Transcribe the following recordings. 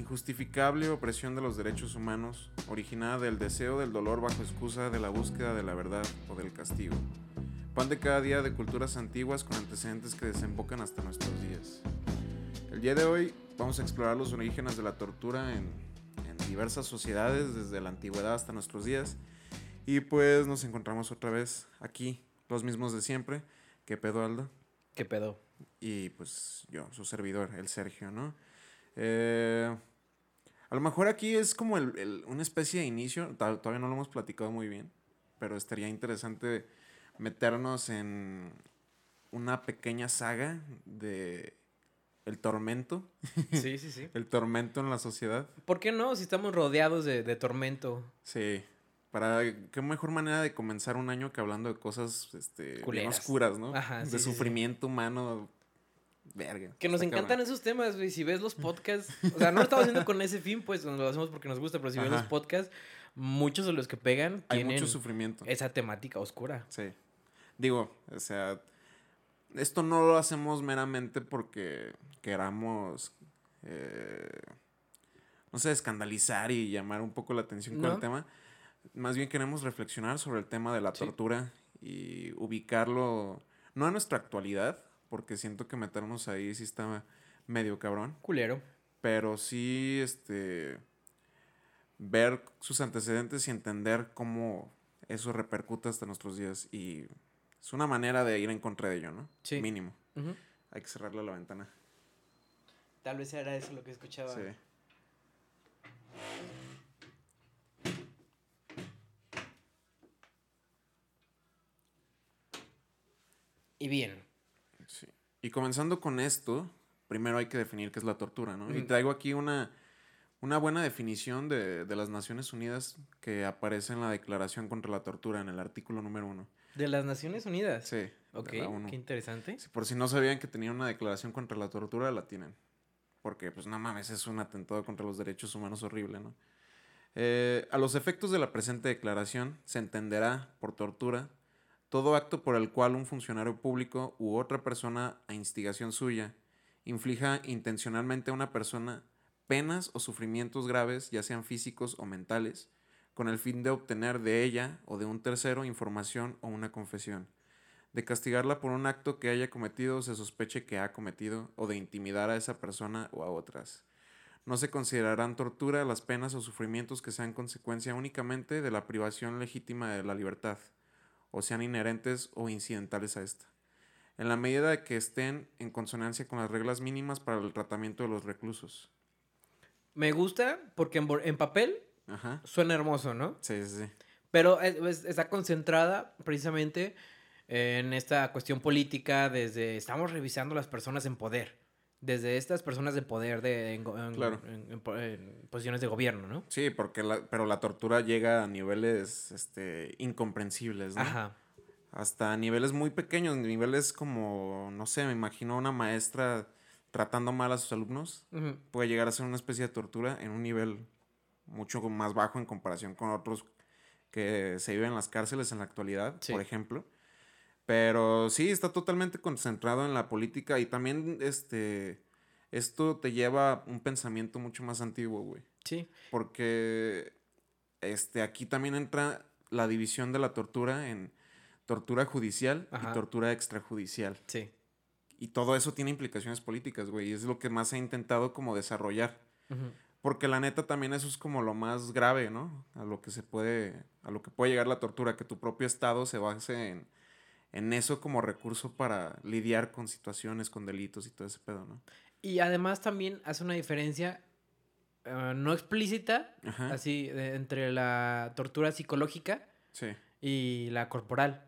injustificable opresión de los derechos humanos, originada del deseo del dolor bajo excusa de la búsqueda de la verdad o del castigo. Pan de cada día de culturas antiguas con antecedentes que desembocan hasta nuestros días. El día de hoy vamos a explorar los orígenes de la tortura en, en diversas sociedades, desde la antigüedad hasta nuestros días. Y pues nos encontramos otra vez aquí, los mismos de siempre. ¿Qué pedo, Aldo? ¿Qué pedo? Y pues yo, su servidor, el Sergio, ¿no? Eh, a lo mejor aquí es como el- el- una especie de inicio, to- todavía no lo hemos platicado muy bien, pero estaría interesante meternos en una pequeña saga de el tormento, Sí, sí, sí. el tormento en la sociedad. ¿Por qué no? Si estamos rodeados de, de tormento. Sí. Para qué mejor manera de comenzar un año que hablando de cosas este, bien oscuras, ¿no? Ajá, sí, de sí, sí. sufrimiento humano. Verga. Que nos encantan cabrón. esos temas, güey. Si ves los podcasts, o sea, no lo estamos haciendo con ese fin, pues lo hacemos porque nos gusta, pero si ves los podcasts, muchos de los que pegan Hay tienen mucho sufrimiento. esa temática oscura. Sí. Digo, o sea, esto no lo hacemos meramente porque queramos, eh, no sé, escandalizar y llamar un poco la atención con No. el tema. Más bien queremos reflexionar sobre el tema de la Sí. tortura y ubicarlo, no a nuestra actualidad, porque siento que meternos ahí sí está medio cabrón, Culero. pero sí, este, ver sus antecedentes y entender cómo eso repercute hasta nuestros días. Y es una manera de ir en contra de ello, ¿no? Sí. Mínimo. Ujú. Hay que cerrarle la ventana. Tal vez era eso lo que escuchaba. Sí. Y bien. Sí. Y comenzando con esto, primero hay que definir qué es la tortura, ¿no? Y Ujú. traigo aquí una, una buena definición de, de las Naciones Unidas que aparece en la Declaración contra la Tortura, en el artículo número uno. De las Naciones Unidas. Sí. Ok, qué interesante. Si por si no sabían que tenían una declaración contra la tortura, la tienen. Porque, pues, no mames, es un atentado contra los derechos humanos horrible, ¿no? Eh, a los efectos de la presente declaración, se entenderá por tortura todo acto por el cual un funcionario público u otra persona a instigación suya inflija intencionalmente a una persona penas o sufrimientos graves, ya sean físicos o mentales, con el fin de obtener de ella o de un tercero información o una confesión de castigarla por un acto que haya cometido o se sospeche que ha cometido, o de intimidar a esa persona o a otras. No se considerarán tortura las penas o sufrimientos que sean consecuencia únicamente de la privación legítima de la libertad, o sean inherentes o incidentales a esta, en la medida de que estén en consonancia con las reglas mínimas para el tratamiento de los reclusos. Me gusta porque en, papel Ajá. suena hermoso, ¿no? Sí, sí, sí. Pero es- es- está concentrada precisamente en esta cuestión política desde estamos revisando las personas en poder. Desde estas personas de poder de, en, go- en- Claro. en- en po- en posiciones de gobierno, ¿no? Sí, porque la, pero la tortura llega a niveles este, incomprensibles, ¿no? Ajá. hasta niveles muy pequeños, niveles como, no sé, me imagino una maestra tratando mal a sus alumnos, puede llegar a ser una especie de tortura en un nivel mucho más bajo en comparación con otros que se viven en las cárceles en la actualidad, Sí. por ejemplo. Pero sí, está totalmente concentrado en la política y también este esto te lleva a un pensamiento mucho más antiguo, güey. Sí. Porque este, aquí también entra la división de la tortura en tortura judicial Ajá. y tortura extrajudicial. Sí. Y todo eso tiene implicaciones políticas, güey. Y es lo que más he intentado como desarrollar. Porque la neta también eso es como lo más grave, ¿no? A lo que se puede, a lo que puede llegar la tortura, que tu propio estado se base en, en eso como recurso para lidiar con situaciones, con delitos y todo ese pedo, ¿no? Y además también hace una diferencia eh, no explícita, Ajá. así, de- entre la tortura psicológica Sí. y la corporal.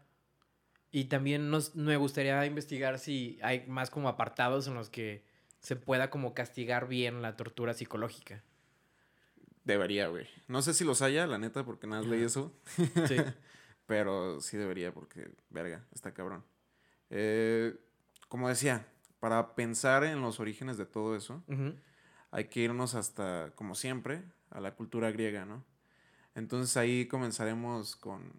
Y también nos, me gustaría investigar si hay más como apartados en los que se pueda como castigar bien la tortura psicológica. Debería, güey. No sé si los haya, la neta, porque nada más leí eso. Sí. Pero sí debería, porque, verga, está cabrón. Eh, como decía, para pensar en los orígenes de todo eso, Ujú. hay que irnos hasta, como siempre, a la cultura griega, ¿no? Entonces ahí comenzaremos con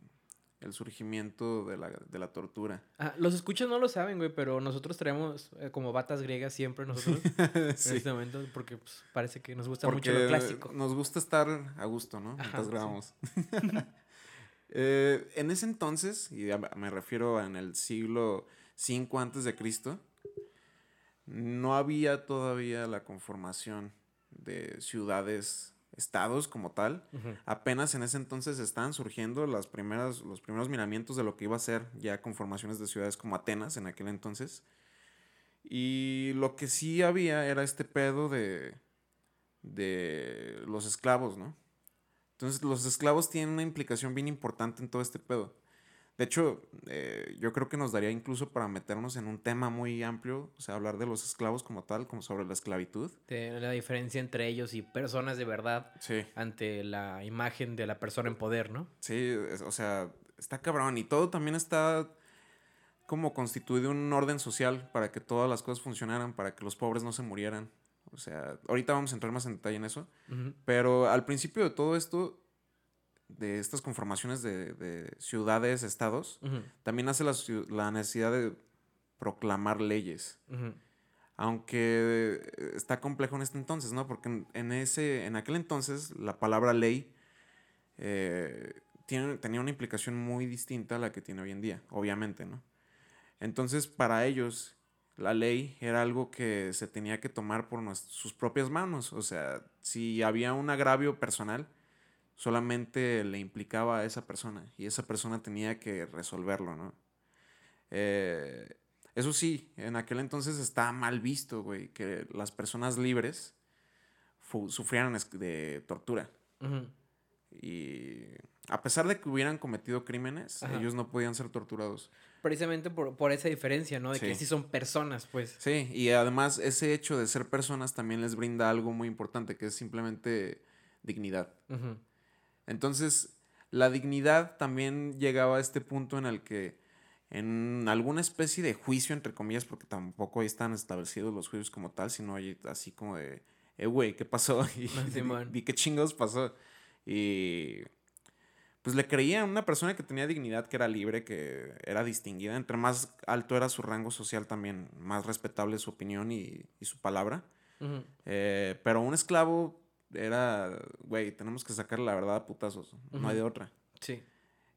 el surgimiento de la, de la tortura. Ah, los escuchas no lo saben, güey, pero nosotros traemos eh, como batas griegas siempre nosotros Sí. en este momento porque pues, parece que nos gusta Porque mucho lo clásico. nos gusta estar a gusto, ¿no? Mientras sí. Eh, en ese entonces, y me refiero en el siglo V antes de Cristo, no había todavía la conformación de ciudades, estados como tal. Apenas en ese entonces estaban surgiendo las primeras, los primeros miramientos de lo que iba a ser ya conformaciones de ciudades como Atenas en aquel entonces. Y lo que sí había era este pedo de, de los esclavos, ¿no? Entonces los esclavos tienen una implicación bien importante en todo este pedo. De hecho, eh, yo creo que nos daría incluso para meternos en un tema muy amplio, o sea, hablar de los esclavos como tal, como sobre la esclavitud. De la diferencia entre ellos y personas de verdad Sí. ante la imagen de la persona en poder, ¿no? Sí, es- o sea, está cabrón. Y todo también está como constituido un orden social para que todas las cosas funcionaran, para que los pobres no se murieran. O sea, ahorita vamos a entrar más en detalle en eso. Pero al principio de todo esto, de estas conformaciones de, de ciudades, estados, también nace la, la necesidad de proclamar leyes. Aunque eh, está complejo en este entonces, ¿no? Porque en, en ese, en aquel entonces la palabra ley eh, tiene, tenía una implicación muy distinta a la que tiene hoy en día, obviamente, ¿no? Entonces, para ellos, la ley era algo que se tenía que tomar por sus propias manos. O sea, si había un agravio personal, solamente le implicaba a esa persona y esa persona tenía que resolverlo, ¿no? Eh, eso sí, en aquel entonces estaba mal visto, güey, que las personas libres sufrieran de tortura. Y a pesar de que hubieran cometido crímenes, Ajá. ellos no podían ser torturados. Precisamente por, por esa diferencia, ¿no? De que Sí. son personas, pues. Sí, y además ese hecho de ser personas también les brinda algo muy importante, que es simplemente dignidad. Entonces, la dignidad también llegaba a este punto en el que en alguna especie de juicio, entre comillas, porque tampoco ahí están establecidos los juicios como tal, sino hay así como de, eh, güey, ¿qué pasó? Y Ah, di, qué chingados pasó. Y pues le creía a una persona que tenía dignidad, que era libre, que era distinguida. Entre más alto era su rango social también, más respetable su opinión y, y su palabra. Eh, pero un esclavo era, güey, tenemos que sacar la verdad a putazos, no hay de otra. Sí.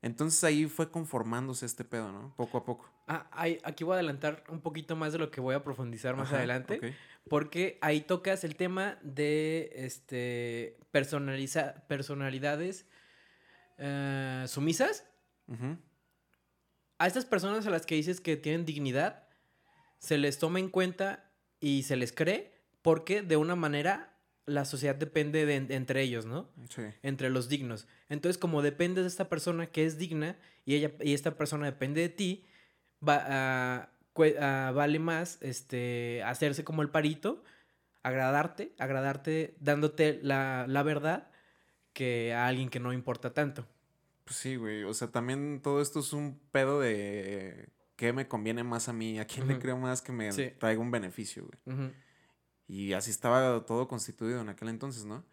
Entonces ahí fue conformándose este pedo, ¿no? Poco a poco. Ah, aquí voy a adelantar un poquito más de lo que voy a profundizar más Ajá, adelante. Porque ahí tocas el tema de este personaliza personalidades eh, sumisas. A estas personas a las que dices que tienen dignidad, se les toma en cuenta y se les cree porque de una manera la sociedad depende de, de entre ellos, ¿no? Sí. Entre los dignos. Entonces, como dependes de esta persona que es digna y ella y esta persona depende de ti, va, ah, vale más este, hacerse como el parito, agradarte, agradarte dándote la, la verdad que a alguien que no importa tanto. Pues sí, güey. O sea, también todo esto es un pedo de qué me conviene más a mí, a quién le creo más que me Sí. traiga un beneficio, güey. Y así estaba todo constituido en aquel entonces, ¿no?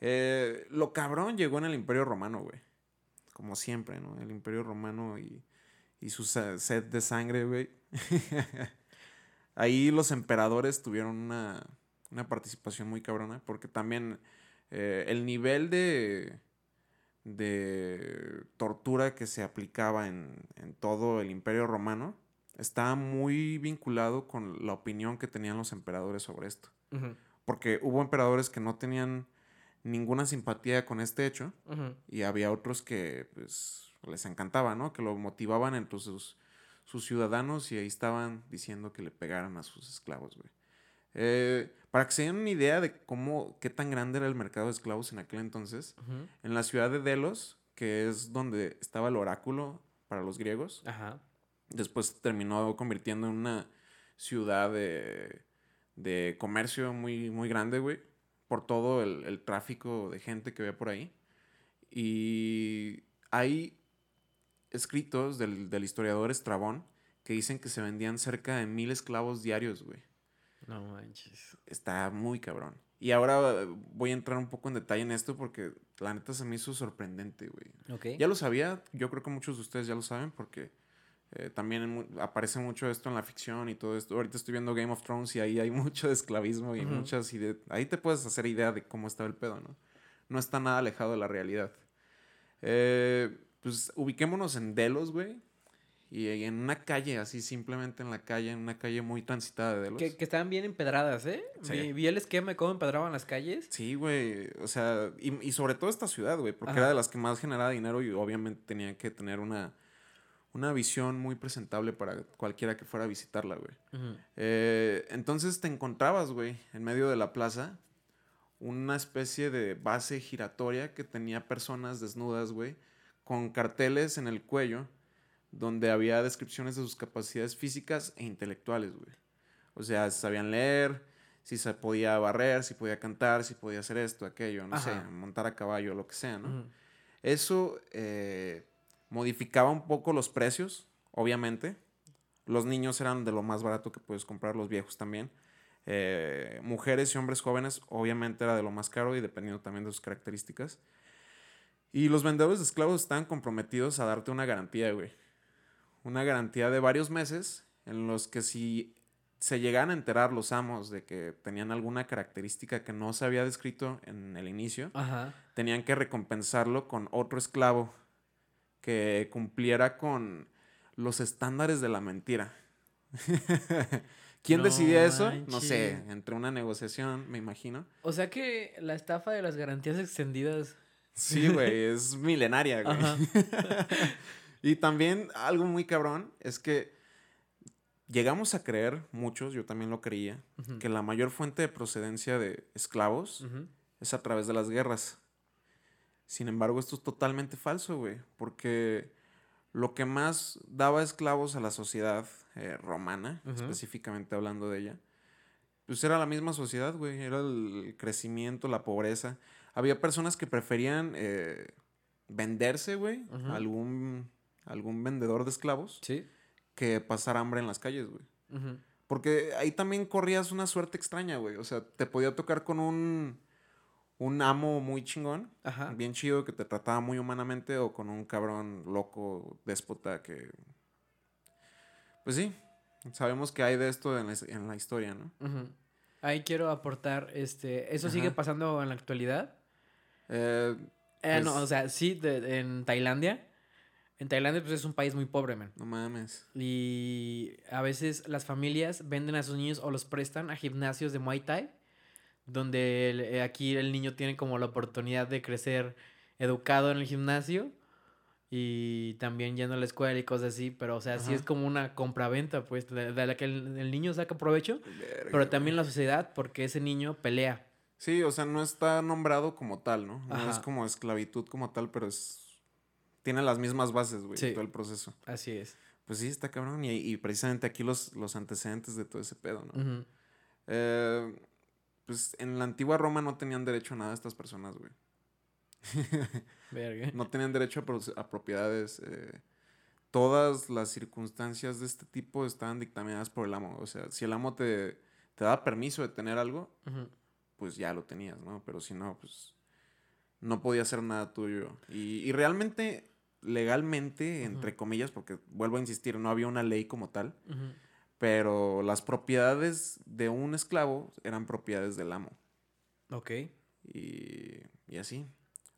Eh, lo cabrón llegó en el Imperio Romano, güey. Como siempre, ¿no? El Imperio Romano y, y su se- sed de sangre, güey. Ahí los emperadores tuvieron una, una participación muy cabrona, porque también eh, el nivel de, de tortura que se aplicaba en, en todo el Imperio Romano estaba muy vinculado con la opinión que tenían los emperadores sobre esto. Porque hubo emperadores que no tenían ninguna simpatía con este hecho y había otros que pues les encantaba, ¿no? Que lo motivaban entre sus, sus ciudadanos y ahí estaban diciendo que le pegaran a sus esclavos, güey. Eh, para que se den una idea de cómo, qué tan grande era el mercado de esclavos en aquel entonces, en la ciudad de Delos, que es donde estaba el oráculo para los griegos, Ajá. después terminó convirtiendo en una ciudad de, de comercio muy, muy grande, güey, por todo el, el tráfico de gente que había por ahí. Y hay escritos del, del historiador Estrabón que dicen que se vendían cerca de mil esclavos diarios, güey. No manches. Está muy cabrón. Y ahora voy a entrar un poco en detalle en esto porque la neta se me hizo sorprendente, güey. Ok. Ya lo sabía, yo creo que muchos de ustedes ya lo saben porque eh, también en aparece mucho esto en la ficción y todo esto. Ahorita estoy viendo Game of Thrones y ahí hay mucho de esclavismo y muchas ideas. Ahí te puedes hacer idea de cómo estaba el pedo, ¿no? No está nada alejado de la realidad. Eh, pues ubiquémonos en Delos, güey. Y en una calle, así simplemente en la calle, en una calle muy transitada de Delos. Que, que estaban bien empedradas, ¿eh? Sí. Vi, vi el esquema de cómo empedraban las calles. Sí, güey. O sea, y, y sobre todo esta ciudad, güey, porque Ajá. era de las que más generaba dinero y obviamente tenía que tener una, una visión muy presentable para cualquiera que fuera a visitarla, güey. Eh, entonces te encontrabas, güey, en medio de la plaza, una especie de base giratoria que tenía personas desnudas, güey, con carteles en el cuello donde había descripciones de sus capacidades físicas e intelectuales, güey. O sea, si sabían leer, si se podía barrer, si podía cantar, si podía hacer esto, aquello, no sé, montar a caballo, lo que sea, ¿no? Eso eh, modificaba un poco los precios, obviamente. Los niños eran de lo más barato que puedes comprar, los viejos también. Eh, mujeres y hombres jóvenes, obviamente era de lo más caro y dependiendo también de sus características. Y los vendedores de esclavos estaban comprometidos a darte una garantía, güey. Una garantía de varios meses en los que si se llegaban a enterar los amos de que tenían alguna característica que no se había descrito en el inicio, Ajá. tenían que recompensarlo con otro esclavo que cumpliera con los estándares de la mentira. ¿Quién No decidía eso? No sé, entre una negociación, me imagino. O sea que la estafa de las garantías extendidas. Sí, güey, es milenaria, güey. Y también algo muy cabrón es que llegamos a creer, muchos, yo también lo creía, que la mayor fuente de procedencia de esclavos es a través de las guerras. Sin embargo, esto es totalmente falso, güey, porque lo que más daba esclavos a la sociedad eh, romana, específicamente hablando de ella, pues era la misma sociedad, güey, era el crecimiento, la pobreza. Había personas que preferían eh, venderse, güey, algún, algún vendedor de esclavos, Sí. que pasar hambre en las calles, güey. Porque ahí también corrías una suerte extraña, güey. O sea, te podía tocar con un, un amo muy chingón, Ajá. bien chido, que te trataba muy humanamente, o con un cabrón loco, déspota, que... Pues sí, sabemos que hay de esto en la, en la historia, ¿no? Ahí quiero aportar, este, ¿eso sigue pasando en la actualidad? Eh, Eh, no, Pues- o sea, sí, de- en Tailandia. En Tailandia, pues es un país muy pobre, man. no mames. Y a veces las familias venden a sus niños o los prestan a gimnasios de Muay Thai, donde el- eh, aquí el niño tiene como la oportunidad de crecer educado en el gimnasio y también yendo a la escuela y cosas así, pero o sea, sí es como una compraventa, pues, de, de la que el, el niño saca provecho, Verga, pero también la sociedad, porque ese niño pelea. Sí, o sea, no está nombrado como tal, ¿no? No es como esclavitud como tal, pero es... Tiene las mismas bases, güey, Sí. todo el proceso. Así es. Pues sí, está cabrón. Y, y precisamente aquí los, los antecedentes de todo ese pedo, ¿no? Eh, pues en la antigua Roma no tenían derecho a nada estas personas, güey. Verga. No tenían derecho a, a propiedades. eh, todas las circunstancias de este tipo estaban dictaminadas por el amo. O sea, si el amo te, te daba permiso de tener algo, pues ya lo tenías, ¿no? Pero si no, pues no podía ser nada tuyo. Y, y realmente, legalmente, entre comillas, porque vuelvo a insistir, no había una ley como tal. Pero las propiedades de un esclavo eran propiedades del amo. Ok. Y, y así.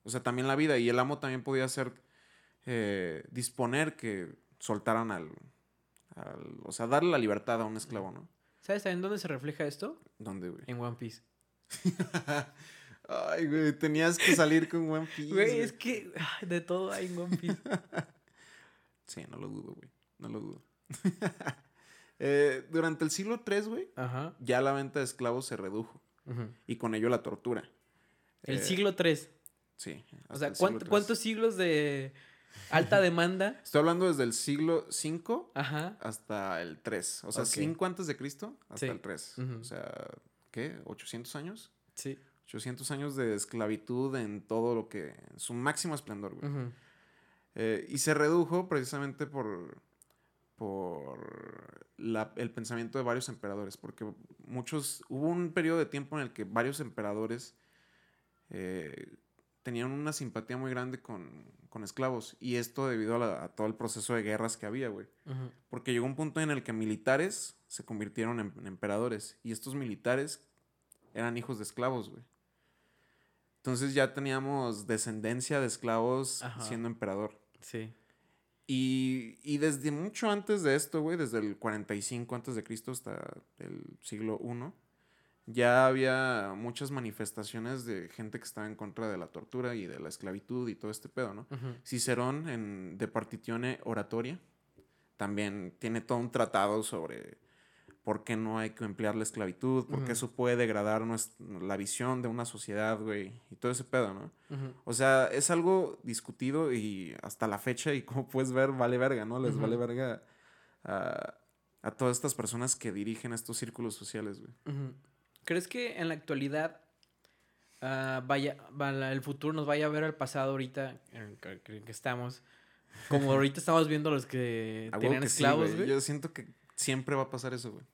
O sea, también la vida. Y el amo también podía hacer, eh, disponer que soltaran al, al- O sea, darle la libertad a un esclavo, ¿no? ¿Sabes en dónde se refleja esto? ¿Dónde, güey? En One Piece. Ay, güey, tenías que salir con One Piece. Güey, güey. es que de todo hay en One Piece. Sí, no lo dudo, güey. No lo dudo. Eh, durante el siglo III, güey, Ajá. ya la venta de esclavos se redujo. Y con ello la tortura. El Eh, siglo 3. Sí. O sea, el siglo ¿cuánto- III. ¿cuántos siglos de alta demanda? Estoy hablando desde el siglo V Ajá. hasta el 3. O sea, Ok. 5 antes de Cristo hasta Sí. el 3. Ujú. O sea, ¿qué? ¿800 años? Sí. 800 años de esclavitud en todo lo que... en su máximo esplendor, güey. Eh, y se redujo precisamente por, por la- el pensamiento de varios emperadores, porque muchos, hubo un periodo de tiempo en el que varios emperadores eh, tenían una simpatía muy grande con, con esclavos, y esto debido a, la- a todo el proceso de guerras que había, güey. Porque llegó un punto en el que militares se convirtieron en, en emperadores, y estos militares eran hijos de esclavos, güey. Entonces ya teníamos descendencia de esclavos Ajá. siendo emperador. Sí. Y, y desde mucho antes de esto, güey, desde el 45 antes de Cristo hasta el siglo I, ya había muchas manifestaciones de gente que estaba en contra de la tortura y de la esclavitud y todo este pedo, ¿no? Cicerón en De Partitione Oratoria también tiene todo un tratado sobre por qué no hay que emplear la esclavitud, por qué Ujú. eso puede degradar nues- la visión de una sociedad, güey, y todo ese pedo, ¿no? O sea, es algo discutido y hasta la fecha, y como puedes ver, vale verga, ¿no? Les vale verga a, a todas estas personas que dirigen estos círculos sociales, güey. ¿Crees que en la actualidad ah, vaya, va- el futuro nos vaya a ver al pasado ahorita en el que, que- estamos? Como ahorita estamos viendo los que sí, esclavos, güey. Yo siento que siempre va a pasar eso, güey.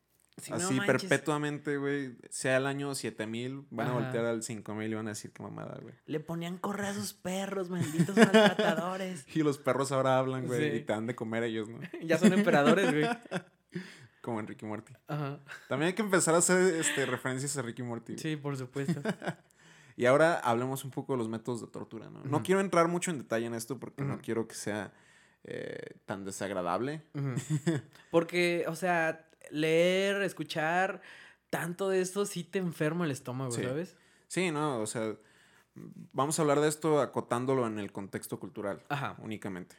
Así perpetuamente, güey. Sea el año 7000, van a voltear al 5000 y van a decir qué mamada, güey. Le ponían correa a sus perros, malditos maltratadores. Y los perros ahora hablan, güey, Sí. y te dan de comer ellos, ¿no? ya son emperadores, güey. Como Enrique Morty. Ajá. También hay que empezar a hacer este, referencias a Ricky Morty. Sí, por supuesto. Y ahora hablemos un poco de los métodos de tortura, ¿no? No quiero entrar mucho en detalle en esto porque no quiero que sea eh, tan desagradable. Porque, o sea, leer, escuchar tanto de esto sí te enferma el estómago, Sí. ¿sabes? Sí, no, o sea, vamos a hablar de esto acotándolo en el contexto cultural Ajá. únicamente.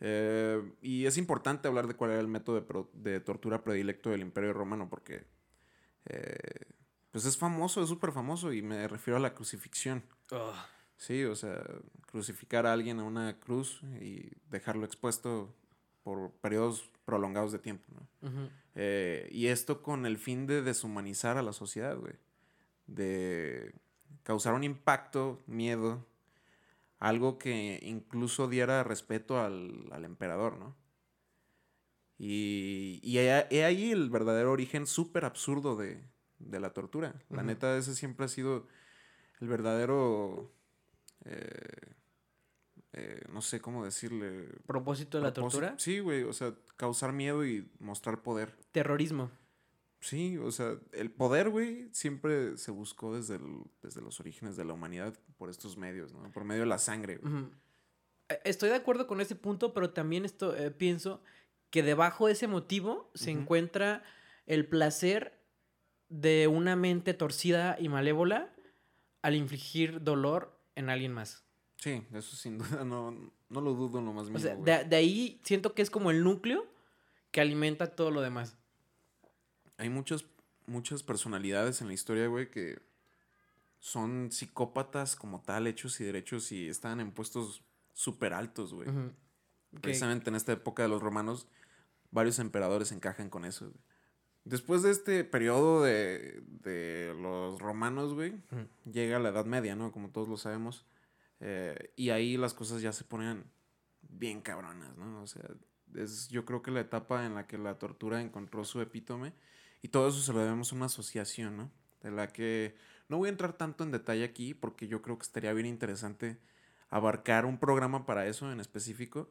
Eh, y es importante hablar de cuál era el método de, pro- de tortura predilecto del Imperio Romano porque eh, pues es famoso, es súper famoso y me refiero a la crucifixión. Sí, o sea, crucificar a alguien a una cruz y dejarlo expuesto por periodos prolongados de tiempo, ¿no? Eh, y esto con el fin de deshumanizar a la sociedad, güey. De causar un impacto, miedo, algo que incluso diera respeto al, al emperador, ¿no? Y, y he, ahí el verdadero origen súper absurdo de, de la tortura. La Ujú. neta, ese siempre ha sido el verdadero... eh, eh, no sé cómo decirle. Propósito de la propósito. tortura. Sí, güey, o sea, causar miedo y mostrar poder. Terrorismo. Sí, o sea, el poder, güey, siempre se buscó desde, el- desde los orígenes de la humanidad por estos medios, ¿no? Por medio de la sangre. Eh, Estoy de acuerdo con ese punto, pero también esto, eh, pienso que debajo de ese motivo se encuentra el placer de una mente torcida y malévola al infligir dolor en alguien más. Sí, eso sin duda no, no lo dudo en lo más O mínimo. sea, de, de ahí siento que es como el núcleo que alimenta todo lo demás. Hay muchas, muchas personalidades en la historia, güey, que son psicópatas como tal, hechos y derechos y están en puestos súper altos, güey. Precisamente en esta época de los romanos, varios emperadores encajan con eso. güey. Después de este periodo de, de los romanos, güey, llega la Edad Media, ¿no? Como todos lo sabemos. Eh, y ahí las cosas ya se ponen bien cabronas, ¿no? O sea, es yo creo que la etapa en la que la tortura encontró su epítome. Y todo eso se lo debemos a una asociación, ¿no? De la que no voy a entrar tanto en detalle aquí porque yo creo que estaría bien interesante abarcar un programa para eso en específico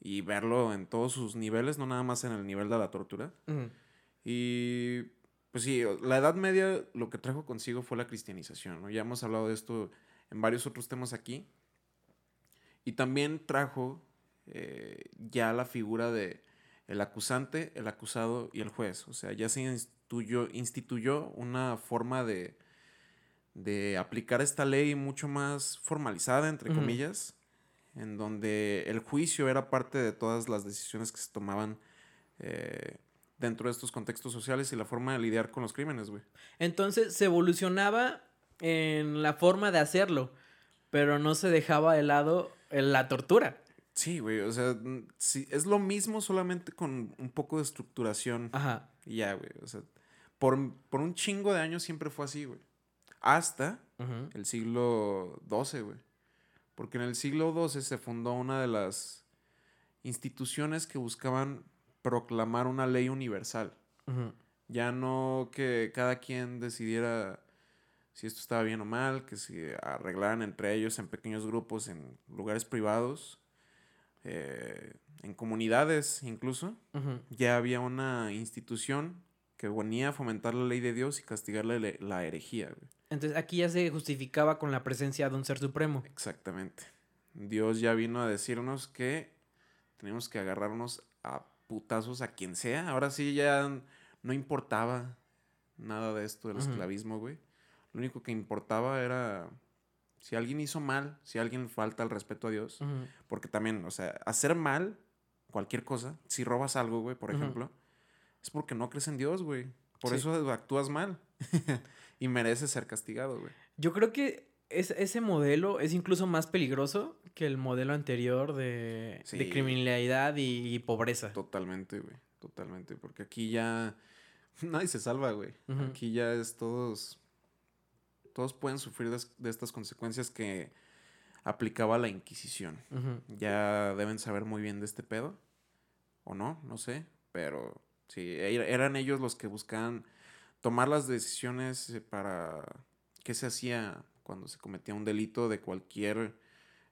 y verlo en todos sus niveles, no nada más en el nivel de la tortura. Y pues sí, la Edad Media lo que trajo consigo fue la cristianización, ¿no? Ya hemos hablado de esto en varios otros temas aquí. Y también trajo eh, ya la figura de el acusante, el acusado y el juez. O sea, ya se instituyó, instituyó una forma de, de aplicar esta ley mucho más formalizada, entre comillas, en donde el juicio era parte de todas las decisiones que se tomaban eh, dentro de estos contextos sociales y la forma de lidiar con los crímenes, güey. Entonces se evolucionaba en la forma de hacerlo, pero no se dejaba de lado en la tortura. Sí, güey, o sea, sí, es lo mismo solamente con un poco de estructuración Ajá. y ya, güey. O sea, por, por un chingo de años siempre fue así, güey. Hasta el siglo XII, güey. Porque en el siglo XII se fundó una de las instituciones que buscaban proclamar una ley universal. Ujú. Ya no que cada quien decidiera si esto estaba bien o mal, que se arreglaran entre ellos en pequeños grupos, en lugares privados, eh, en comunidades incluso. Ya había una institución que venía a fomentar la ley de Dios y castigar la, herejía. güey. Entonces aquí ya se justificaba con la presencia de un ser supremo. Exactamente. Dios ya vino a decirnos que tenemos que agarrarnos a putazos a quien sea. Ahora sí ya no importaba nada de esto del esclavismo, güey. Lo único que importaba era si alguien hizo mal, si alguien falta al respeto a Dios. Porque también, o sea, hacer mal cualquier cosa, si robas algo, güey, por ejemplo, es porque no crees en Dios, güey. Por Sí. eso actúas mal. y mereces ser castigado, güey. Yo creo que es- ese modelo es incluso más peligroso que el modelo anterior de, criminalidad y, y pobreza. Totalmente, güey. Totalmente. Porque aquí ya nadie se salva, güey. Aquí ya es todos. Todos pueden sufrir de, de estas consecuencias que aplicaba la Inquisición. Ya deben saber muy bien de este pedo. O no, no sé. Pero sí, er- eran ellos los que buscaban tomar las decisiones eh, para qué se hacía cuando se cometía un delito de cualquier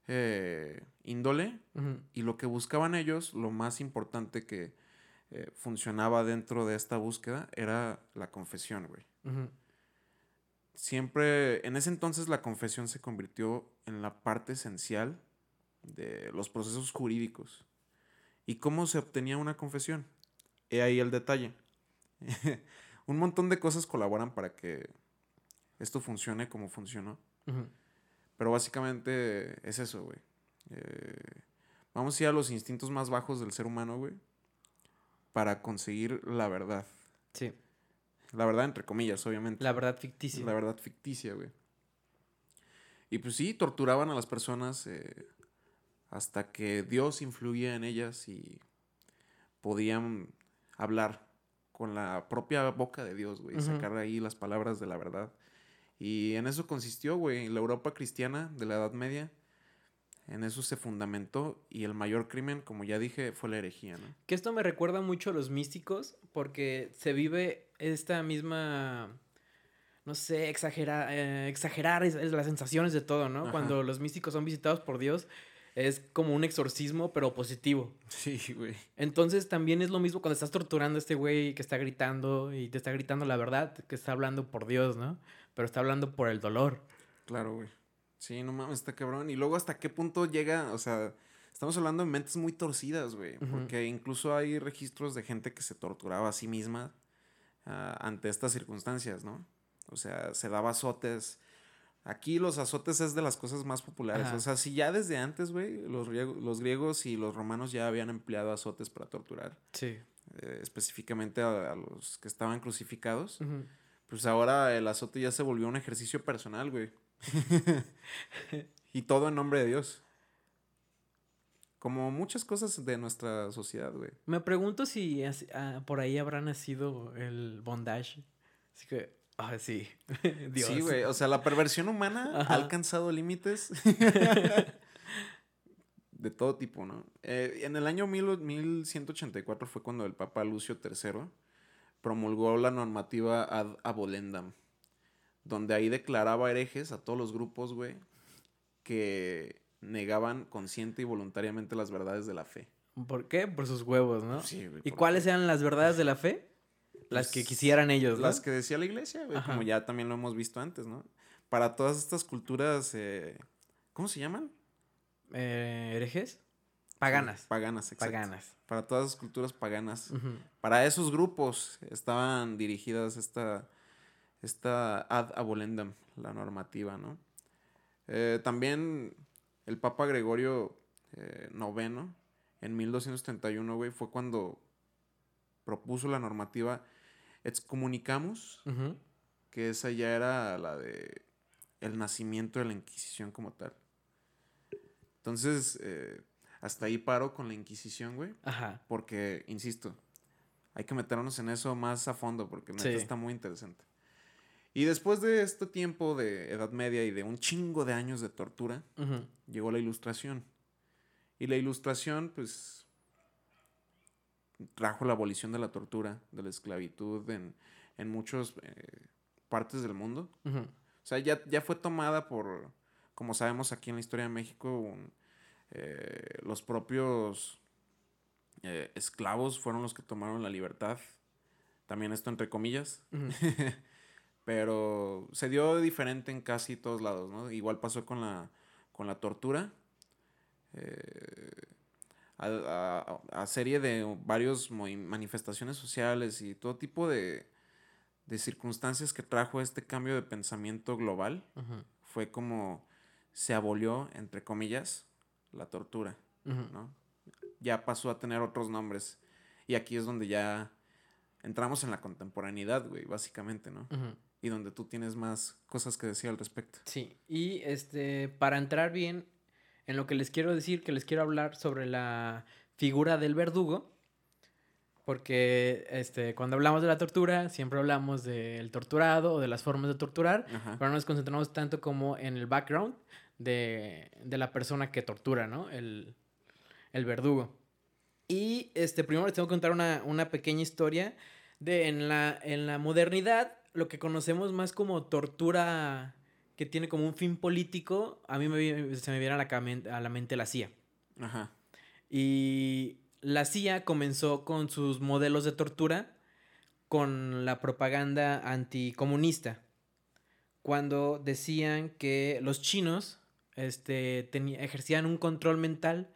eh, índole. Y lo que buscaban ellos, lo más importante que eh, funcionaba dentro de esta búsqueda, era la confesión, güey. Ujú. Siempre, en ese entonces la confesión se convirtió en la parte esencial de los procesos jurídicos. ¿Y cómo se obtenía una confesión? He ahí el detalle. Un montón de cosas colaboran para que esto funcione como funcionó. Pero básicamente es eso, güey. Eh, vamos a ir a los instintos más bajos del ser humano, güey. Para conseguir la verdad. Sí, La verdad, entre comillas, obviamente. la verdad ficticia. La verdad ficticia, güey. Y pues sí, torturaban a las personas eh, hasta que Dios influía en ellas y podían hablar con la propia boca de Dios, güey. Ujú. Sacar ahí las palabras de la verdad. Y en eso consistió, güey, la Europa cristiana de la Edad Media. En eso se fundamentó y el mayor crimen, como ya dije, fue la herejía, ¿no? Que esto me recuerda mucho a los místicos porque se vive esta misma, no sé, exagera- eh, exagerar es- es las sensaciones de todo, ¿no? Ajá. Cuando los místicos son visitados por Dios es como un exorcismo pero positivo. Sí, güey. Entonces también es lo mismo cuando estás torturando a este güey que está gritando y te está gritando la verdad, que está hablando por Dios, ¿no? Pero está hablando por el dolor. Claro, güey. Sí, no mames, está cabrón. Y luego hasta qué punto llega, o sea, estamos hablando de mentes muy torcidas, güey. Porque incluso hay registros de gente que se torturaba a sí misma ah, ante estas circunstancias, ¿no? O sea, se daba azotes. Aquí los azotes es de las cosas más populares. Ajá. O sea, si ya desde antes, güey, los, griego- los griegos y los romanos ya habían empleado azotes para torturar, Sí. eh, específicamente a, a los que estaban crucificados, pues ahora el azote ya se volvió un ejercicio personal, güey. y todo en nombre de Dios. Como muchas cosas de nuestra sociedad, güey. Me pregunto si ah, por ahí habrá nacido el bondage. Así que, ah, sí. Dios. Sí, güey. O sea, la perversión humana Ajá. ha alcanzado límites de todo tipo, ¿no? Eh, en el año mil- 1184 fue cuando el Papa Lucio III promulgó la normativa ad abolendam, donde ahí declaraba herejes a todos los grupos, güey, que negaban consciente y voluntariamente las verdades de la fe. ¿Por qué? Por sus huevos, ¿no? Sí, güey, ¿Y cuáles eran las verdades de la fe? Las que Pues, quisieran ellos, ¿no? Las que decía la iglesia, güey, como ya también lo hemos visto antes, ¿no? Para todas estas culturas, eh, ¿cómo se llaman? Eh, ¿Herejes? Paganas. Paganas, exacto. Paganas. Para todas las culturas paganas. Para esos grupos estaban dirigidas esta, esta ad abolendam, la normativa, ¿no? Eh, también el Papa Gregorio eh, IX, en 1231, güey, fue cuando propuso la normativa Excommunicamus, Ujú. que esa ya era la de el nacimiento de la Inquisición como tal. Entonces, eh, hasta ahí paro con la Inquisición, güey. Ajá. Porque, insisto, hay que meternos en eso más a fondo porque neta Sí. está muy interesante. Y después de este tiempo de Edad Media y de un chingo de años de tortura, llegó la Ilustración. Y la Ilustración, pues, trajo la abolición de la tortura, de la esclavitud en, en muchas eh, partes del mundo. O sea, ya, ya fue tomada por, como sabemos aquí en la historia de México, un- eh, los propios eh, esclavos fueron los que tomaron la libertad. También esto entre comillas. Pero se dio diferente en casi todos lados, ¿no? Igual pasó con la, con la tortura. Eh, a, a- a serie de varios movi- manifestaciones sociales y todo tipo de, de circunstancias que trajo este cambio de pensamiento global fue como se abolió, entre comillas, la tortura. ¿no? Ya pasó a tener otros nombres. Y aquí es donde ya entramos en la contemporaneidad, güey, básicamente, ¿no? Ujú. Y donde tú tienes más cosas que decir al respecto. Sí, y este, para entrar bien en lo que les quiero decir, que les quiero hablar sobre la figura del verdugo, porque este, cuando hablamos de la tortura, siempre hablamos del torturado o de las formas de torturar, Ajá. pero no nos concentramos tanto como en el background de, de la persona que tortura, ¿no? El, el verdugo. Y este, primero les tengo que contar una, una pequeña historia de en la, en la modernidad, lo que conocemos más como tortura que tiene como un fin político, a mí me, se me viene a la, a la mente la CIA. Ajá. Y la CIA comenzó con sus modelos de tortura con la propaganda anticomunista. Cuando decían que los chinos este, ejercían un control mental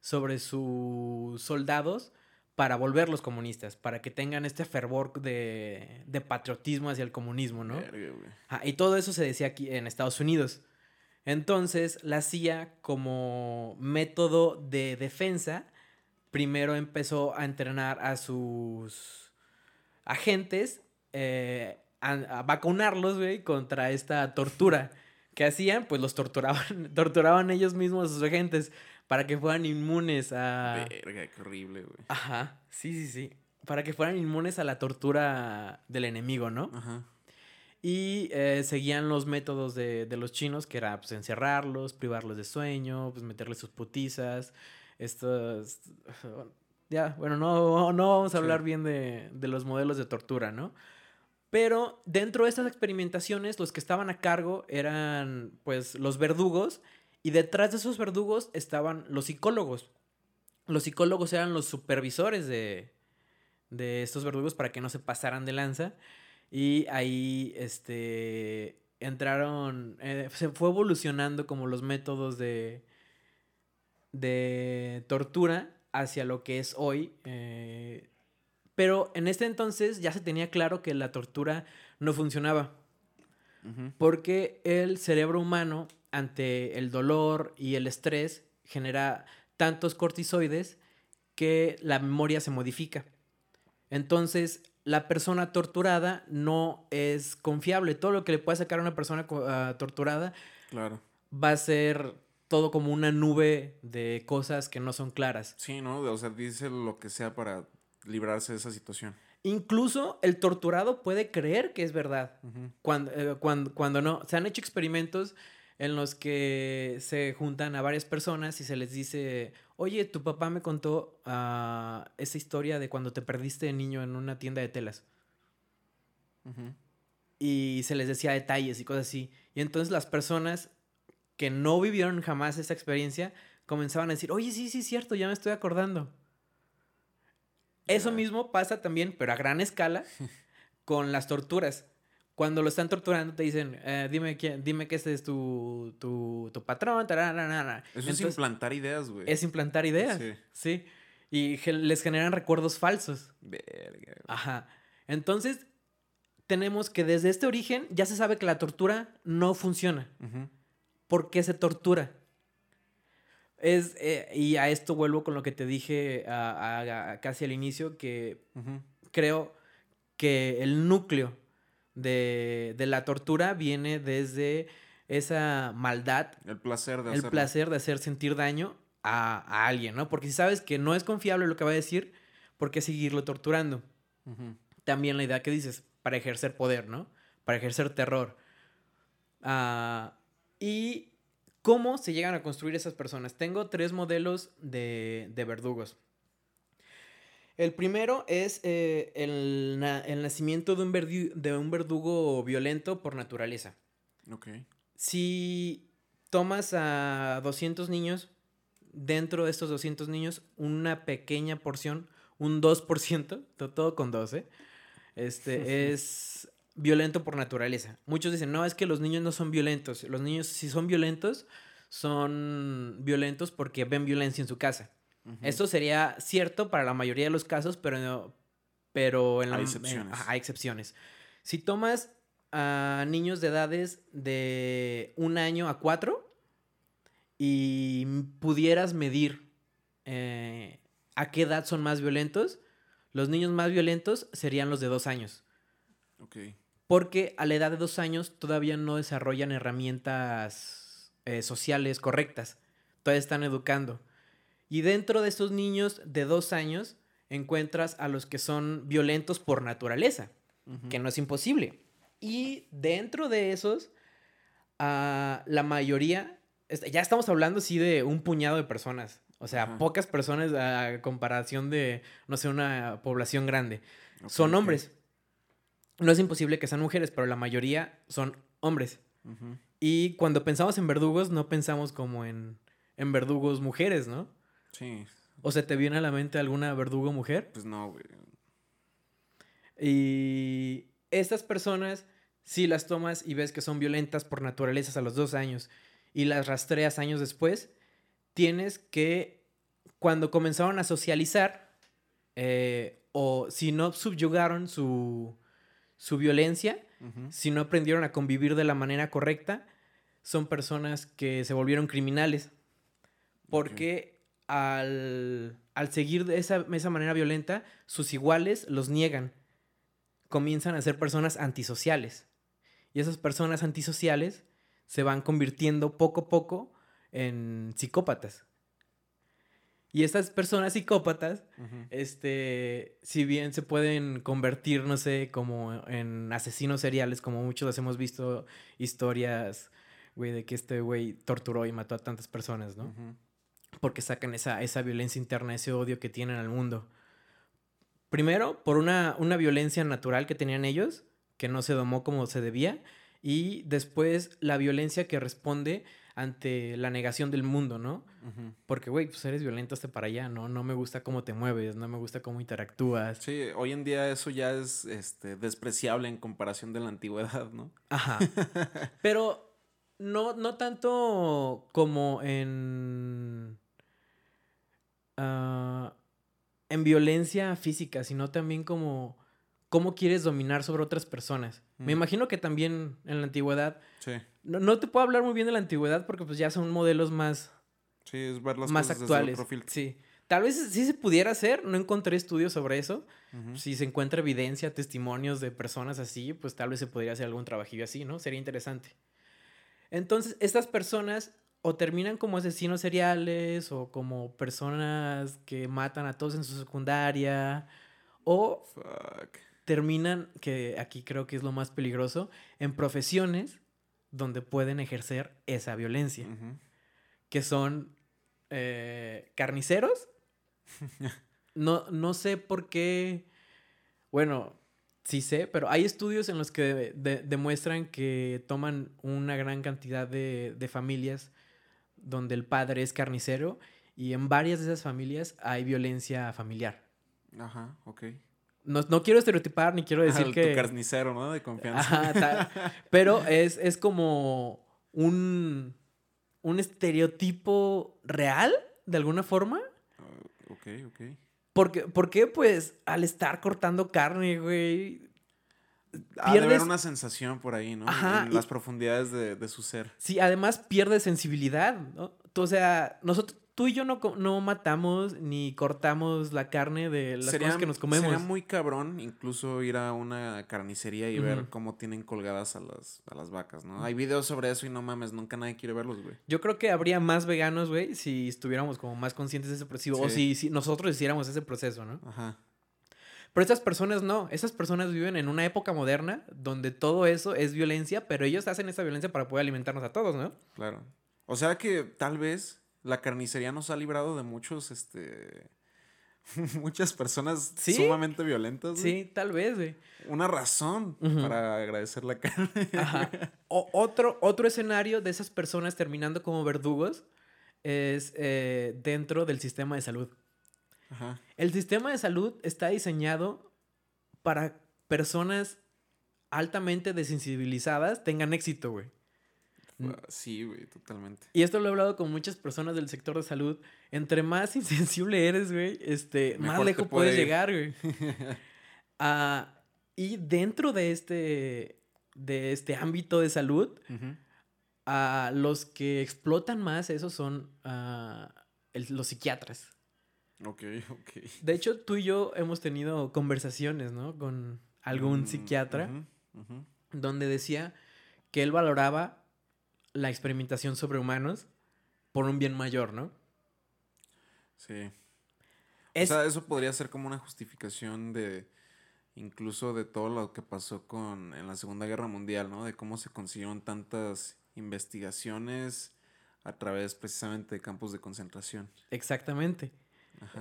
sobre sus soldados para volverlos comunistas, para que tengan este fervor de, de patriotismo hacia el comunismo, ¿no? Verga. Ah, y todo eso se decía aquí en Estados Unidos. Entonces, la CIA, como método de defensa, primero empezó a entrenar a sus agentes, eh, a, a vacunarlos, güey, contra esta tortura. que hacían? Pues los torturaban, torturaban ellos mismos a sus agentes para que fueran inmunes a... Verga, qué horrible, güey. Ajá, sí, sí, sí. Para que fueran inmunes a la tortura del enemigo, ¿no? Ajá. Y eh, seguían los métodos de, de los chinos, que era pues encerrarlos, privarlos de sueño, pues meterles sus putizas. Estos. Ya, bueno, no, no vamos a Sí. hablar bien de, de los modelos de tortura, ¿no? Pero dentro de estas experimentaciones, los que estaban a cargo eran, pues, los verdugos. Y detrás de esos verdugos estaban los psicólogos. Los psicólogos eran los supervisores de, de estos verdugos para que no se pasaran de lanza. Y ahí, este, entraron, eh, se fue evolucionando como los métodos de, de tortura hacia lo que es hoy. eh, pero en este entonces ya se tenía claro que la tortura no funcionaba. Porque el cerebro humano, ante el dolor y el estrés, genera tantos cortisoides que la memoria se modifica. Entonces, la persona torturada no es confiable. Todo lo que le puede sacar a una persona ah, torturada Claro. va a ser todo como una nube de cosas que no son claras. Sí, ¿no? O sea, dice lo que sea para librarse de esa situación. Incluso el torturado puede creer que es verdad. Cuando, eh, cuando, cuando no. Se han hecho experimentos en los que se juntan a varias personas y se les dice, oye, tu papá me contó ah, esa historia de cuando te perdiste de niño en una tienda de telas. Y se les decía detalles y cosas así. Y entonces las personas que no vivieron jamás esa experiencia comenzaban a decir, oye, sí, sí, cierto, ya me estoy acordando. Eso mismo pasa también, pero a gran escala, con las torturas. Cuando lo están torturando te dicen, eh, dime, quién, dime que ese es tu, tu, tu patrón. tarararara". Eso es implantar ideas, güey. es implantar ideas. Sí. Sí. Y les generan recuerdos falsos. Verga. Ajá. Entonces, tenemos que desde este origen ya se sabe que la tortura no funciona. Ujú. ¿Por qué se tortura? Es, eh, y a esto vuelvo con lo que te dije a- a- a casi al inicio, que creo que el núcleo de, de la tortura viene desde esa maldad, El placer de el hacerlo. placer de hacer sentir daño a, a alguien, ¿no? Porque si sabes que no es confiable lo que va a decir, ¿por qué seguirlo torturando? También la idea que dices, para ejercer poder, ¿no? Para ejercer terror. Ah, y cómo se llegan a construir esas personas. Tengo tres modelos de, de verdugos. El primero es eh, el, na- el nacimiento de un, verdu- de un verdugo violento por naturaleza. Ok. Si tomas a 200 niños, dentro de estos 200 niños, una pequeña porción, un 2%, to- todo con 12, este, es violento por naturaleza. Muchos dicen, no, es que los niños no son violentos. Los niños, si son violentos, son violentos porque ven violencia en su casa. Esto sería cierto para la mayoría de los casos, pero, no- pero en la, Hay en- excepciones. ajá, hay excepciones. Si tomas a niños de edades de un año a cuatro y pudieras medir eh, a qué edad son más violentos, los niños más violentos serían los de dos años. Ok. Porque a la edad de dos años todavía no desarrollan herramientas eh, sociales correctas. Todavía están educando. Y dentro de estos niños de dos años encuentras a los que son violentos por naturaleza, que no es imposible. Y dentro de esos, ah, la mayoría, ya estamos hablando así de un puñado de personas. O sea, pocas personas a comparación de, no sé, una población grande son hombres. No es imposible que sean mujeres, pero la mayoría son hombres. Y cuando pensamos en verdugos, no pensamos como en, en verdugos mujeres, ¿no? Sí. ¿O se te viene a la mente alguna verdugo mujer? Pues no, güey. Y estas personas, si las tomas y ves que son violentas por naturaleza a los dos años y las rastreas años después, tienes que, cuando comenzaron a socializar, eh, o si no subyugaron su, su violencia, si no aprendieron a convivir de la manera correcta, son personas que se volvieron criminales. Porque al, al seguir de esa, esa manera violenta, sus iguales los niegan. Comienzan a ser personas antisociales. Y esas personas antisociales se van convirtiendo poco a poco en psicópatas. Y estas personas psicópatas este, si bien se pueden convertir, no sé, como en asesinos seriales, como muchos hemos visto historias, güey, de que este güey torturó y mató a tantas personas, ¿no? Porque sacan esa, esa violencia interna, ese odio que tienen al mundo. Primero, por una, una violencia natural que tenían ellos, que no se domó como se debía, y después la violencia que responde ante la negación del mundo, ¿no? Porque, güey, pues eres violento hasta para allá, ¿no? No me gusta cómo te mueves, no me gusta cómo interactúas. Sí, hoy en día eso ya es este, despreciable en comparación de la antigüedad, ¿no? Ajá. Pero no, no tanto como en. Ah, en violencia física, sino también como cómo quieres dominar sobre otras personas. Me Mm. imagino que también en la antigüedad. Sí, No, no te puedo hablar muy bien de la antigüedad porque pues ya son modelos más, sí, es ver las más cosas actuales. desde otro filtro. Sí. Tal vez sí se pudiera hacer, no encontré estudios sobre eso. Si se encuentra evidencia, testimonios de personas así, pues tal vez se podría hacer algún trabajillo así, ¿no? Sería interesante. Entonces, estas personas o terminan como asesinos seriales o como personas que matan a todos en su secundaria o Fuck. terminan, que aquí creo que es lo más peligroso, en profesiones donde pueden ejercer esa violencia, que son eh, carniceros. No, no sé por qué, bueno, sí sé, pero hay estudios en los que de- de- demuestran que toman una gran cantidad de, de familias donde el padre es carnicero y en varias de esas familias hay violencia familiar. Ajá, ok. No, no quiero estereotipar ni quiero decir Al- que... Tu carnicero, ¿no? De confianza. Ajá, tal. Pero es, es como un, un estereotipo real, de alguna forma. Ah, ok, ok. Porque, porque, pues, al estar cortando carne, güey. Ha de haber una sensación por ahí, ¿no? Ajá, En y- las profundidades de, de su ser. Sí, además pierde sensibilidad, ¿no? O sea, nosotros, tú y yo no, no matamos ni cortamos la carne de las cosas que nos comemos. Sería muy cabrón incluso ir a una carnicería y ver cómo tienen colgadas a las, a las vacas, ¿no? Hay videos sobre eso y no mames, nunca nadie quiere verlos, güey. Yo creo que habría más veganos, güey, si estuviéramos como más conscientes de ese proceso. O si, si nosotros hiciéramos ese proceso, ¿no? Ajá. Pero estas personas no, esas personas viven en una época moderna donde todo eso es violencia, pero ellos hacen esa violencia para poder alimentarnos a todos, ¿no? Claro. O sea que tal vez la carnicería nos ha librado de muchos, este, muchas personas Sí. sumamente violentas. güey. Sí, tal vez, güey. Una razón para agradecer la carne. Ajá. O- otro, otro escenario de esas personas terminando como verdugos es eh, dentro del sistema de salud. Ajá. El sistema de salud está diseñado para personas altamente desensibilizadas tengan éxito, güey. Ah, Sí, güey, totalmente. Y esto lo he hablado con muchas personas del sector de salud. Entre más insensible eres, güey, este, más Mejor lejos puede puedes ir. llegar, güey. Ah, y dentro de este, de este ámbito de salud, a los que explotan más eso son ah, los psiquiatras. Ok, ok. De hecho, tú y yo hemos tenido conversaciones, ¿no? Con algún Mm, psiquiatra donde decía que él valoraba la experimentación sobre humanos por un bien mayor, ¿no? Sí. Es, O sea, eso podría ser como una justificación de incluso de todo lo que pasó con en la Segunda Guerra Mundial, ¿no? De cómo se consiguieron tantas investigaciones a través precisamente de campos de concentración. exactamente.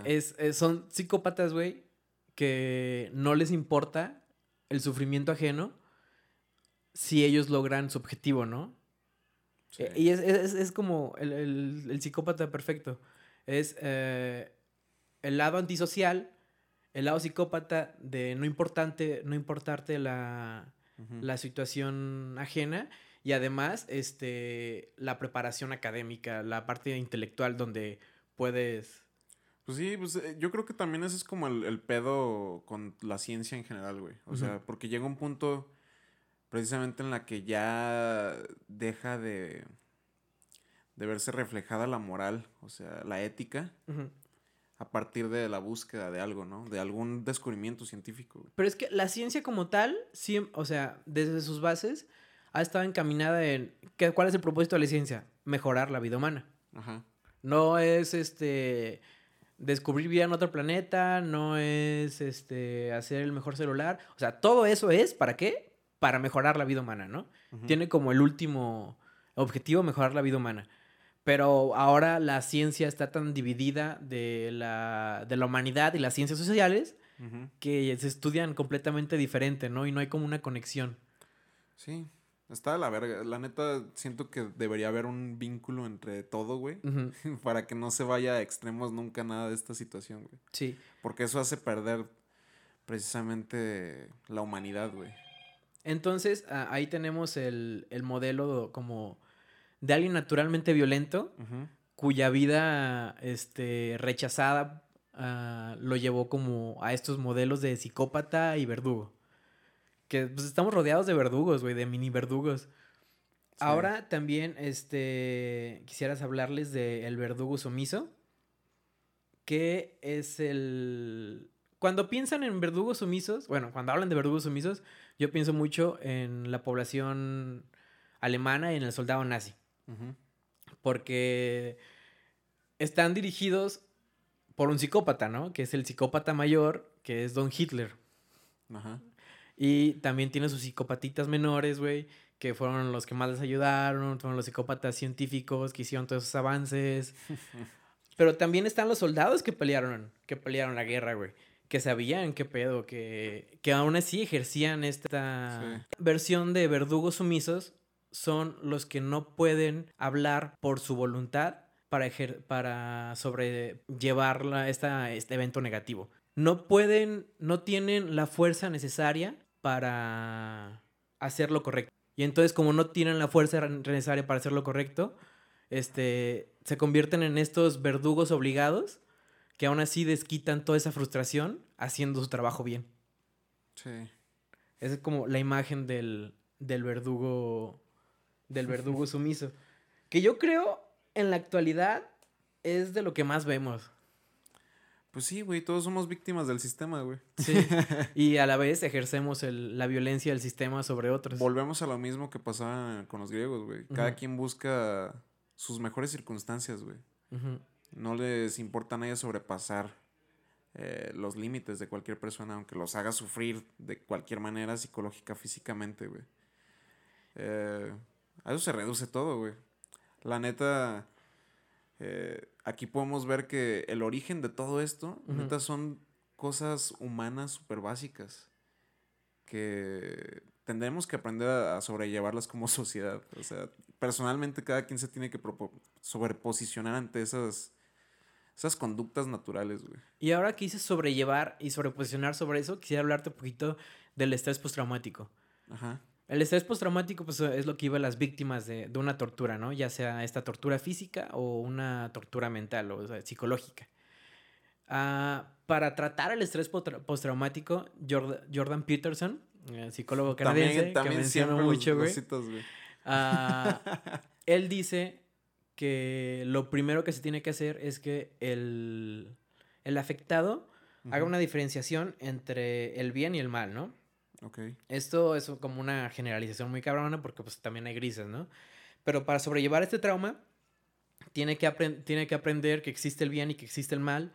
Es, es- son psicópatas, güey, que no les importa el sufrimiento ajeno si ellos logran su objetivo, ¿no? Sí. Eh, Y es, es- es como el, el- el psicópata perfecto. Es eh, el lado antisocial, el lado psicópata de no importante, no importarte la, la situación ajena y además este, la preparación académica, la parte intelectual donde puedes... Pues sí, pues eh, yo creo que también ese es como el, el pedo con la ciencia en general, güey. O sea, porque llega un punto precisamente en la que ya deja de, de verse reflejada la moral, o sea, la ética, a partir de la búsqueda de algo, ¿no? De algún descubrimiento científico. güey. Pero es que la ciencia como tal, siem- o sea, desde sus bases, ha estado encaminada en... ¿qué- ¿Cuál es el propósito de la ciencia? Mejorar la vida humana. Ajá. No es este descubrir vida en otro planeta, no es este hacer el mejor celular. O sea, todo eso es ¿para qué? Para mejorar la vida humana, ¿no? Tiene como el último objetivo mejorar la vida humana. Pero ahora la ciencia está tan dividida de la, de la humanidad y las ciencias sociales que se estudian completamente diferente, ¿no? Y no hay como una conexión. Sí. Está de la verga. La neta, siento que debería haber un vínculo entre todo, güey. Para que no se vaya a extremos nunca nada de esta situación, güey. Sí. Porque eso hace perder precisamente la humanidad, güey. Entonces, ahí tenemos el, el modelo como de alguien naturalmente violento, cuya vida este, rechazada ah, lo llevó como a estos modelos de psicópata y verdugo. Que pues, estamos rodeados de verdugos, güey, de mini verdugos. Sí. Ahora también este, quisieras hablarles del verdugo sumiso, que es el... Cuando piensan en verdugos sumisos, bueno, cuando hablan de verdugos sumisos, yo pienso mucho en la población alemana y en el soldado nazi porque están dirigidos por un psicópata, ¿no? Que es el psicópata mayor, que es Don Hitler. Ajá. Y también tiene sus psicopatitas menores, güey, que fueron los que más les ayudaron, fueron los psicópatas científicos que hicieron todos esos avances. Pero también están los soldados que pelearon, que pelearon la guerra, güey. Que sabían qué pedo, que, que aún así ejercían esta Sí. versión de verdugos sumisos. Son los que no pueden hablar por su voluntad para, ejer- para sobrellevar la- esta, este evento negativo. No pueden, no tienen la fuerza necesaria para hacer lo correcto. Y entonces, como no tienen la fuerza necesaria para hacer lo correcto, este, se convierten en estos verdugos obligados que aún así desquitan toda esa frustración haciendo su trabajo bien. Sí. Esa es como la imagen del, del verdugo del verdugo sumiso. Que yo creo en la actualidad es de lo que más vemos. Pues sí, güey, todos somos víctimas del sistema, güey. Sí. y a la vez ejercemos el- la violencia del sistema sobre otros. Volvemos a lo mismo que pasaba con los griegos, güey. Cada quien busca sus mejores circunstancias, güey. No les importa a nadie sobrepasar eh, los límites de cualquier persona, aunque los haga sufrir de cualquier manera, psicológica, físicamente, güey. Eh, a eso se reduce todo, güey. La neta, eh, aquí podemos ver que el origen de todo esto, neta, son cosas humanas súper básicas que tendremos que aprender a, sobrellevarlas como sociedad. O sea, personalmente cada quien se tiene que sobreposicionar ante esas, esas conductas naturales, güey. Y ahora que hice sobrellevar y sobreposicionar sobre eso, quisiera hablarte un poquito del estrés postraumático. Ajá. El estrés postraumático pues, es lo que iba a las víctimas de, de una tortura, ¿no? Ya sea esta tortura física o una tortura mental o, sea, psicológica. Ah, para tratar el estrés postraumático, Jordan, Jordan Peterson, eh, psicólogo canadiense, También, también que menciono mucho, güey, ah, él dice que lo primero que se tiene que hacer es que el, el afectado haga Ujú. una diferenciación entre el bien y el mal, ¿no? Ok. Esto es como una generalización muy cabrona porque pues también hay grises, ¿no? Pero para sobrellevar este trauma, tiene que, tiene que aprender que existe el bien y que existe el mal,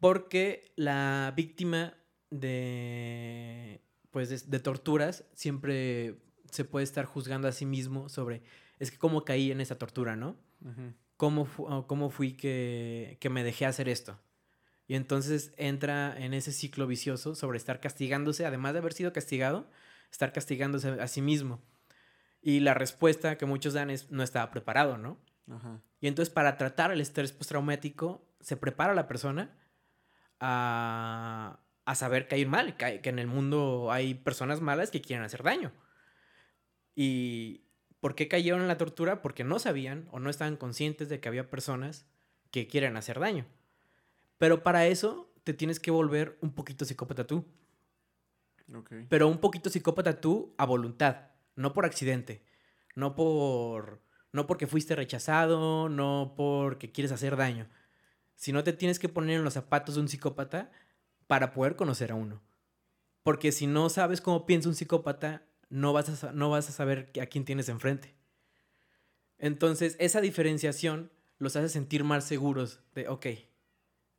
porque la víctima de, pues, de, de torturas siempre se puede estar juzgando a sí mismo sobre, es que cómo caí en esa tortura, ¿no? ¿Cómo, fu- cómo fui que, que me dejé hacer esto? Y entonces entra en ese ciclo vicioso sobre estar castigándose, además de haber sido castigado, estar castigándose a sí mismo. Y la respuesta que muchos dan es no estaba preparado, ¿no? Ajá. Y entonces para tratar el estrés postraumático se prepara la persona a, a saber que hay mal, que, hay- que en el mundo hay personas malas que quieren hacer daño. ¿Y por qué cayeron en la tortura? Porque no sabían o no estaban conscientes de que había personas que quieren hacer daño. Pero para eso te tienes que volver un poquito psicópata tú. Pero un poquito psicópata tú a voluntad, no por accidente, no por no porque fuiste rechazado, no porque quieres hacer daño, sino te tienes que poner en los zapatos de un psicópata para poder conocer a uno. Porque si no sabes cómo piensa un psicópata, no vas a, no vas a saber a quién tienes enfrente. Entonces, esa diferenciación los hace sentir más seguros de, ok,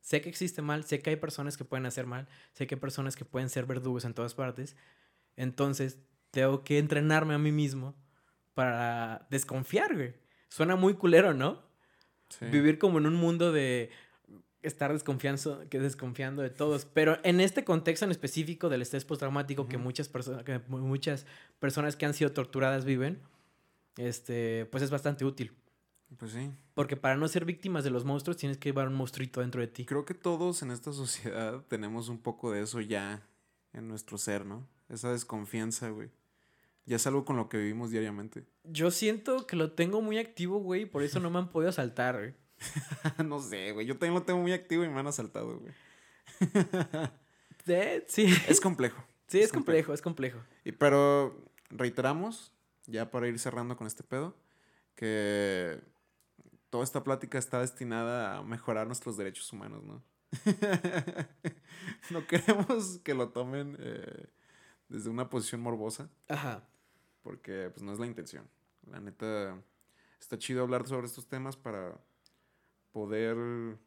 sé que existe mal, sé que hay personas que pueden hacer mal, sé que hay personas que pueden ser verdugos en todas partes. Entonces, tengo que entrenarme a mí mismo para desconfiar, güey. Suena muy culero, ¿no? Sí. Vivir como en un mundo de estar desconfiando, que desconfiando de todos. Pero en este contexto en específico del estrés postraumático que, Ujú. muchas personas, que mu- muchas personas que han sido torturadas viven, este, pues es bastante útil. Pues sí. Porque para no ser víctimas de los monstruos tienes que llevar un monstruito dentro de ti. Creo que todos en esta sociedad tenemos un poco de eso ya en nuestro ser, ¿no? Esa desconfianza, güey. Ya es algo con lo que vivimos diariamente. Yo siento que lo tengo muy activo, güey, por eso no me han podido asaltar, güey. no sé, güey. Yo también lo tengo muy activo y me han asaltado, güey. Eh, Sí, Es complejo. sí, es complejo, es complejo. Y, pero reiteramos, ya para ir cerrando con este pedo, que toda esta plática está destinada a mejorar nuestros derechos humanos, ¿no? no queremos que lo tomen eh, desde una posición morbosa, Ajá. porque pues no es la intención. La neta, está chido hablar sobre estos temas para poder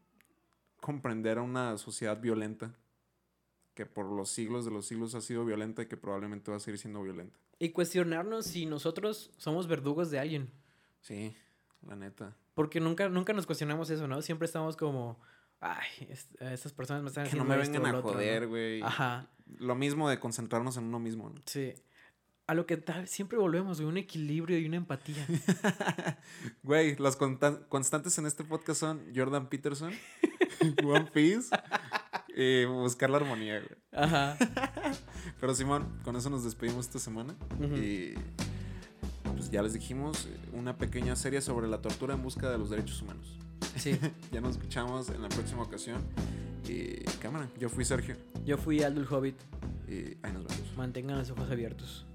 comprender a una sociedad violenta que por los siglos de los siglos ha sido violenta y que probablemente va a seguir siendo violenta. Y cuestionarnos si nosotros somos verdugos de alguien. Sí, la neta. Porque nunca, nunca nos cuestionamos eso, ¿no? Siempre estamos como, ay, es- estas personas me están Que no haciendo me vengan a lo otro", ¿no? joder, güey. Ajá, Lo mismo de concentrarnos en uno mismo. ¿no? sí. A lo que tal, siempre volvemos, güey, un equilibrio y una empatía. Güey, las constan- constantes en este podcast son Jordan Peterson, One Piece y buscar la armonía, güey. Ajá. Pero Simón, con eso nos despedimos esta semana. Y pues ya les dijimos una pequeña serie sobre la tortura en busca de los derechos humanos. Sí. Ya nos escuchamos en la próxima ocasión. Y cámara, yo fui Sergio. Yo fui Aldo el Hobbit. Y ahí nos vemos. Mantengan los ojos abiertos.